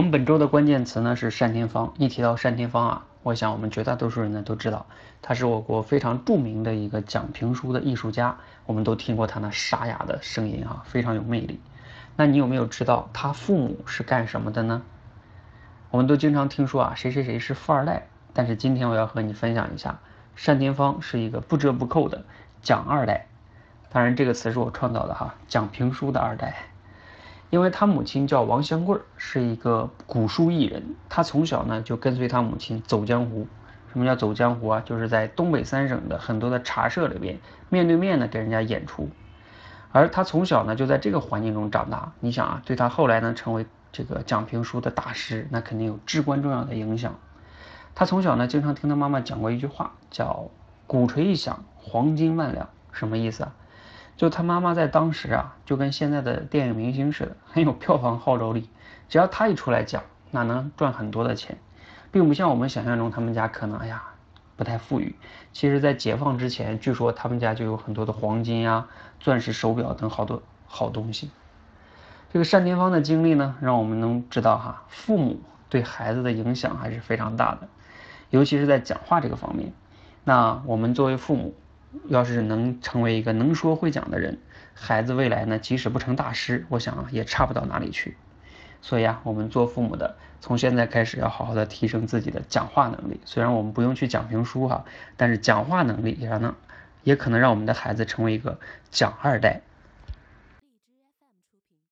我们本周的关键词呢是单田芳。一提到单田芳啊，我想我们绝大多数人呢都知道，他是我国非常著名的一个讲评书的艺术家。我们都听过他那沙哑的声音啊，非常有魅力。那你有没有知道他父母是干什么的呢？我们都经常听说啊，谁谁谁是富二代。但是今天我要和你分享一下，单田芳是一个不折不扣的讲二代。当然这个词是我创造的哈，讲评书的二代。因为他母亲叫王香桂，是一个古书艺人。他从小呢就跟随他母亲走江湖。什么叫走江湖啊？就是在东北三省的很多的茶社里边，面对面的给人家演出。而他从小呢就在这个环境中长大。你想啊，对他后来呢成为这个讲评书的大师，那肯定有至关重要的影响。他从小呢经常听他妈妈讲过一句话，叫“鼓槌一响，黄金万两”。什么意思啊？就他妈妈在当时啊，就跟现在的电影明星似的，很有票房号召力。只要他一出来讲，那能赚很多的钱，并不像我们想象中他们家可能哎呀不太富裕。其实，在解放之前，据说他们家就有很多的黄金呀、钻石手表等好多好东西。这个单田芳的经历呢，让我们能知道哈，父母对孩子的影响还是非常大的，尤其是在讲话这个方面。那我们作为父母。要是能成为一个能说会讲的人，孩子未来呢，即使不成大师，我想也差不到哪里去。所以啊，我们做父母的，从现在开始要好好的提升自己的讲话能力。虽然我们不用去讲评书哈，但是讲话能力也让呢，也可能让我们的孩子成为一个讲二代。